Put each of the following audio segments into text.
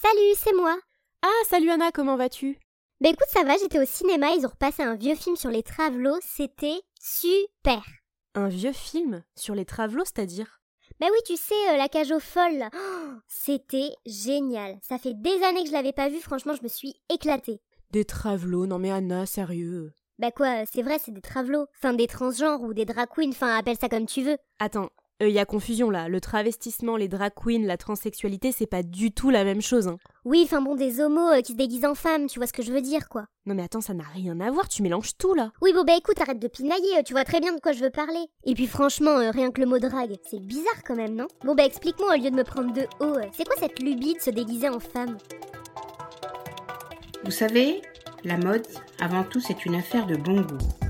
Salut, c'est moi. Ah, salut Anna, comment vas-tu? Bah écoute, ça va, j'étais au cinéma, ils ont repassé un vieux film sur les travelots, c'était super. Un vieux film Sur les travelots, c'est-à-dire? Bah oui, tu sais, euh, la cage aux folles, là. Oh, c'était génial. Ça fait des années que je l'avais pas vu, franchement, je me suis éclatée. Des travelots, non mais Anna, sérieux? Bah quoi, c'est vrai, c'est des travelots. Enfin, des transgenres ou des drag queens, enfin, appelle ça comme tu veux. Attends, il y a confusion là. Le travestissement, les drag queens, la transsexualité, c'est pas du tout la même chose. Hein. Oui, enfin bon, des homos euh, qui se déguisent en femmes, tu vois ce que je veux dire, quoi. Non mais attends, ça n'a rien à voir, tu mélanges tout là. Oui, bon bah écoute, arrête de pinailler, euh, tu vois très bien de quoi je veux parler. Et puis franchement, euh, rien que le mot drague, c'est bizarre quand même, non? Bon bah explique-moi au lieu de me prendre de haut, euh, c'est quoi cette lubie de se déguiser en femme? Vous savez, la mode, avant tout, c'est une affaire de bon goût.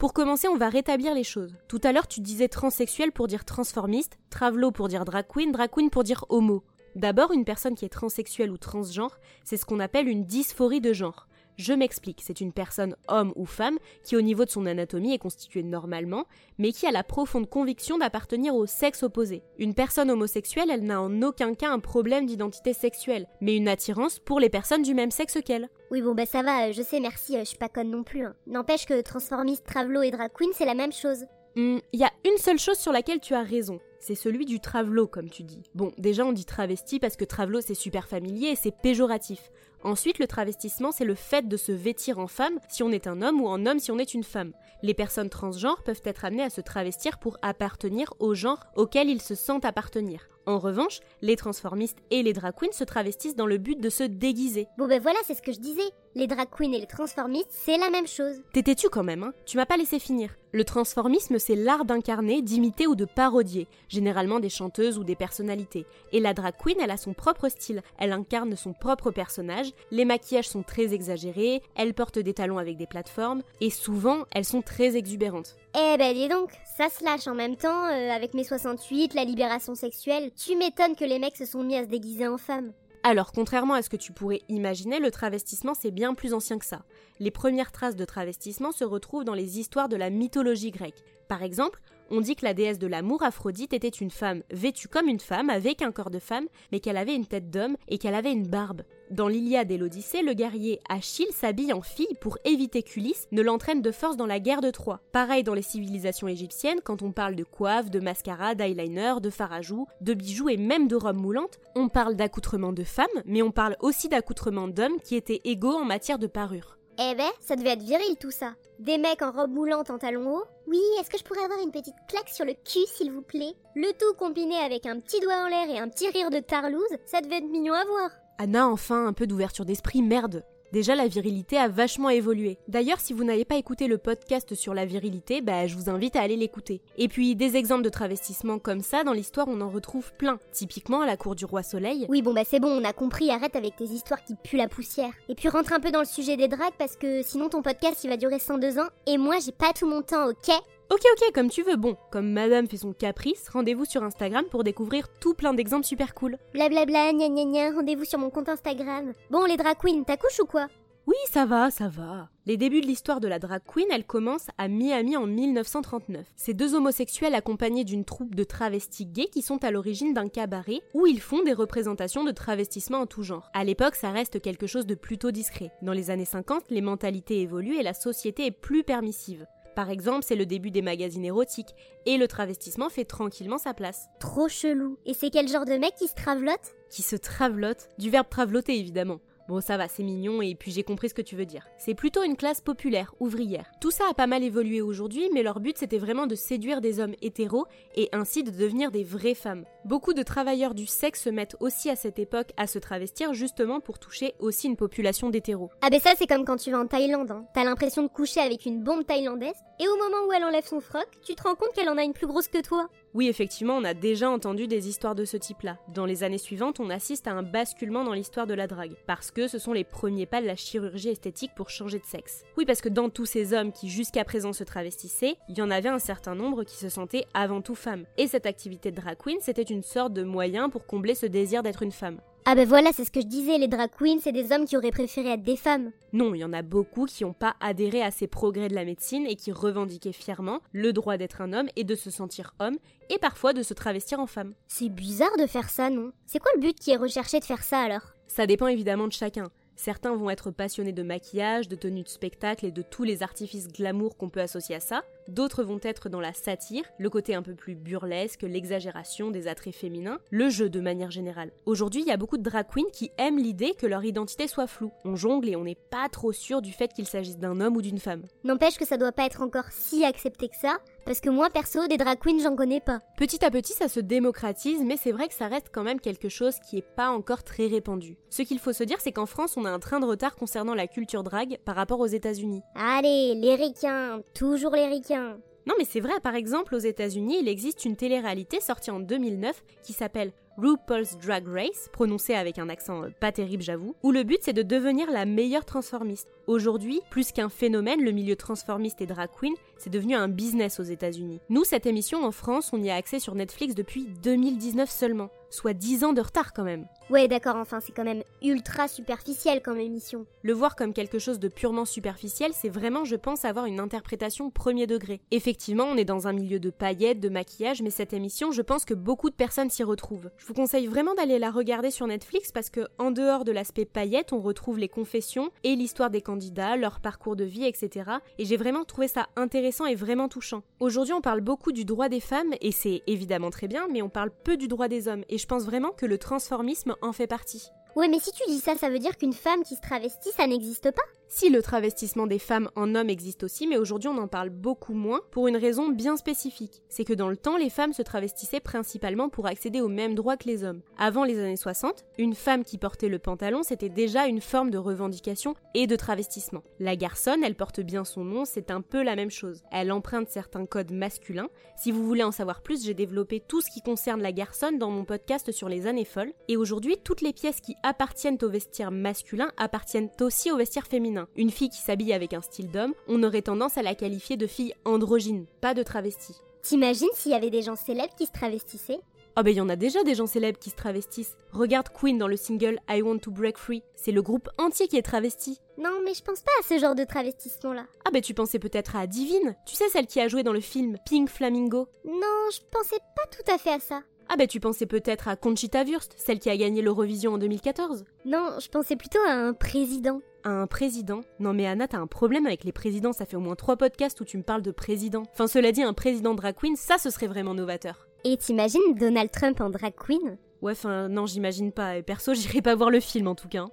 Pour commencer, on va rétablir les choses. Tout à l'heure, tu disais transsexuel pour dire transformiste, travelo pour dire drag queen, pour dire homo. D'abord, une personne qui est transsexuelle ou transgenre, c'est ce qu'on appelle une dysphorie de genre. Je m'explique, c'est une personne, homme ou femme, qui au niveau de son anatomie est constituée normalement, mais qui a la profonde conviction d'appartenir au sexe opposé. Une personne homosexuelle, elle n'a en aucun cas un problème d'identité sexuelle, mais une attirance pour les personnes du même sexe qu'elle. Oui, bon bah ça va, euh, je sais, merci, euh, je suis pas conne non plus. hein. N'empêche que transformiste, travelo et drag queen, c'est la même chose. Hmm, Il y a une seule chose sur laquelle tu as raison, c'est celui du travelo, comme tu dis. Bon, déjà on dit travesti parce que travelo c'est super familier et c'est péjoratif. Ensuite, le travestissement, c'est le fait de se vêtir en femme si on est un homme ou en homme si on est une femme. Les personnes transgenres peuvent être amenées à se travestir pour appartenir au genre auquel ils se sentent appartenir. En revanche, les transformistes et les drag queens se travestissent dans le but de se déguiser. Bon bah voilà, c'est ce que je disais. Les drag queens et les transformistes, c'est la même chose. T'étais-tu quand même, hein? Tu m'as pas laissé finir. Le transformisme, c'est l'art d'incarner, d'imiter ou de parodier, généralement des chanteuses ou des personnalités. Et la drag queen, elle a son propre style, elle incarne son propre personnage, les maquillages sont très exagérés, elle porte des talons avec des plateformes, et souvent, elles sont très exubérantes. Eh ben dis donc, ça se lâche en même temps, euh, avec mes 68, la libération sexuelle. Tu m'étonnes que les mecs se sont mis à se déguiser en femmes. Alors, contrairement à ce que tu pourrais imaginer, le travestissement c'est bien plus ancien que ça. Les premières traces de travestissement se retrouvent dans les histoires de la mythologie grecque. Par exemple, on dit que la déesse de l'amour, Aphrodite, était une femme vêtue comme une femme, avec un corps de femme, mais qu'elle avait une tête d'homme et qu'elle avait une barbe. Dans l'Iliade et l'Odyssée, le guerrier Achille s'habille en fille pour éviter qu'Ulysse ne l'entraîne de force dans la guerre de Troie. Pareil dans les civilisations égyptiennes, quand on parle de coiffe, de mascara, d'eyeliner, de farajou, de bijoux et même de robes moulantes, on parle d'accoutrement de femmes, mais on parle aussi d'accoutrement d'hommes qui étaient égaux en matière de parure. Eh ben, ça devait être viril tout ça. Des mecs en robe moulante en talons hauts. Oui, est-ce que je pourrais avoir une petite claque sur le cul, s'il vous plaît? Le tout combiné avec un petit doigt en l'air et un petit rire de tarlouse, ça devait être mignon à voir. Anna, enfin, un peu d'ouverture d'esprit, merde Déjà, la virilité a vachement évolué. D'ailleurs, si vous n'avez pas écouté le podcast sur la virilité, bah, je vous invite à aller l'écouter. Et puis, des exemples de travestissement comme ça, dans l'histoire, on en retrouve plein. Typiquement, à la cour du roi Soleil. Oui, bon bah c'est bon, on a compris, arrête avec tes histoires qui puent la poussière. Et puis rentre un peu dans le sujet des dragues parce que sinon ton podcast il va durer 102 ans et moi j'ai pas tout mon temps, ok? Ok, ok, comme tu veux. Bon, comme madame fait son caprice, rendez-vous sur Instagram pour découvrir tout plein d'exemples super cool. Blablabla, gna gna gna, rendez-vous sur mon compte Instagram. Bon, les drag queens, t'accouches ou quoi? Oui, ça va, ça va. Les débuts de l'histoire de la drag queen, elles commencent à Miami en 1939. Ces deux homosexuels accompagnés d'une troupe de travestis gays qui sont à l'origine d'un cabaret où ils font des représentations de travestissement en tout genre. À l'époque, ça reste quelque chose de plutôt discret. Dans les années 50, les mentalités évoluent et la société est plus permissive. Par exemple, c'est le début des magazines érotiques, et le travestissement fait tranquillement sa place. Trop chelou. Et c'est quel genre de mec qui se travelote Qui se travelote Du verbe traveloter évidemment. Bon, ça va, c'est mignon, et puis j'ai compris ce que tu veux dire. C'est plutôt une classe populaire, ouvrière. Tout ça a pas mal évolué aujourd'hui, mais leur but c'était vraiment de séduire des hommes hétéros, et ainsi de devenir des vraies femmes. Beaucoup de travailleurs du sexe se mettent aussi à cette époque à se travestir justement pour toucher aussi une population d'hétéros. Ah ben ça c'est comme quand tu vas en Thaïlande, hein. T'as l'impression de coucher avec une bombe thaïlandaise, et au moment où elle enlève son froc, tu te rends compte qu'elle en a une plus grosse que toi. Oui, effectivement, on a déjà entendu des histoires de ce type-là. Dans les années suivantes, on assiste à un basculement dans l'histoire de la drague, parce que ce sont les premiers pas de la chirurgie esthétique pour changer de sexe. Oui, parce que dans tous ces hommes qui jusqu'à présent se travestissaient, il y en avait un certain nombre qui se sentaient avant tout femmes. Et cette activité de drag queen, c'était une sorte de moyen pour combler ce désir d'être une femme. Ah ben voilà, c'est ce que je disais, les drag queens, c'est des hommes qui auraient préféré être des femmes. Non, il y en a beaucoup qui n'ont pas adhéré à ces progrès de la médecine et qui revendiquaient fièrement le droit d'être un homme et de se sentir homme, et parfois de se travestir en femme. C'est bizarre de faire ça, non? C'est quoi le but qui est recherché de faire ça alors? Ça dépend évidemment de chacun. Certains vont être passionnés de maquillage, de tenues de spectacle et de tous les artifices glamour qu'on peut associer à ça. D'autres vont être dans la satire, le côté un peu plus burlesque, l'exagération des attraits féminins, le jeu de manière générale. Aujourd'hui, il y a beaucoup de drag queens qui aiment l'idée que leur identité soit floue. On jongle et on n'est pas trop sûr du fait qu'il s'agisse d'un homme ou d'une femme. N'empêche que ça doit pas être encore si accepté que ça, parce que moi perso, des drag queens, j'en connais pas. Petit à petit, ça se démocratise, mais c'est vrai que ça reste quand même quelque chose qui est pas encore très répandu. Ce qu'il faut se dire, c'est qu'en France, on a un train de retard concernant la culture drag par rapport aux États-Unis. Allez, les ricains, toujours les ricains. Non mais c'est vrai, par exemple aux États-Unis, il existe une télé-réalité sortie en 2009 qui s'appelle RuPaul's Drag Race, prononcée avec un accent euh, pas terrible j'avoue, où le but c'est de devenir la meilleure transformiste. Aujourd'hui, plus qu'un phénomène, le milieu transformiste et drag queen, c'est devenu un business aux États-Unis. Nous, cette émission en France, on y a accès sur Netflix depuis 2019 seulement, soit 10 ans de retard quand même. Ouais, d'accord, enfin, c'est quand même ultra superficiel comme émission. Le voir comme quelque chose de purement superficiel, c'est vraiment, je pense, avoir une interprétation premier degré. Effectivement, on est dans un milieu de paillettes, de maquillage, mais cette émission, je pense que beaucoup de personnes s'y retrouvent. Je vous conseille vraiment d'aller la regarder sur Netflix parce que, en dehors de l'aspect paillettes, on retrouve les confessions et l'histoire des candidats, leur parcours de vie, etc. Et j'ai vraiment trouvé ça intéressant et vraiment touchant. Aujourd'hui, on parle beaucoup du droit des femmes, et c'est évidemment très bien, mais on parle peu du droit des hommes, et je pense vraiment que le transformisme en fait partie. Ouais, mais si tu dis ça, ça veut dire qu'une femme qui se travestit, ça n'existe pas Si le travestissement des femmes en hommes existe aussi, mais aujourd'hui on en parle beaucoup moins pour une raison bien spécifique. C'est que dans le temps, les femmes se travestissaient principalement pour accéder aux mêmes droits que les hommes. Avant les années 60, une femme qui portait le pantalon, c'était déjà une forme de revendication et de travestissement. La garçonne, elle porte bien son nom, c'est un peu la même chose. Elle emprunte certains codes masculins. Si vous voulez en savoir plus, j'ai développé tout ce qui concerne la garçonne dans mon podcast sur les années folles. Et aujourd'hui, toutes les pièces qui appartiennent au vestiaire masculin appartiennent aussi au vestiaire féminin. Une fille qui s'habille avec un style d'homme, on aurait tendance à la qualifier de fille androgyne, pas de travestie. T'imagines s'il y avait des gens célèbres qui se travestissaient? Ah ben il y en a déjà des gens célèbres qui se travestissent. Regarde Queen dans le single I Want to Break Free, c'est le groupe entier qui est travesti. Non, mais je pense pas à ce genre de travestissement-là. Ah ben tu pensais peut-être à Divine, tu sais celle qui a joué dans le film Pink Flamingo? Non, je pensais pas tout à fait à ça. Ah ben tu pensais peut-être à Conchita Wurst, celle qui a gagné l'Eurovision en 2014. Non, je pensais plutôt à un président. À un président? Non mais Anna, t'as un problème avec les présidents, ça fait au moins trois podcasts où tu me parles de président. Enfin cela dit, un président drag queen, ça ce serait vraiment novateur. Et t'imagines Donald Trump en drag queen? Ouais, enfin non, j'imagine pas, et perso j'irai pas voir le film en tout cas.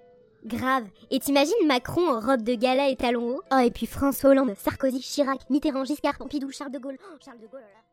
Grave. Et t'imagines Macron en robe de gala et talons hauts? Oh, et puis François Hollande, Sarkozy, Chirac, Mitterrand, Giscard, Pompidou, Charles de Gaulle. Oh, Charles de Gaulle, oh là.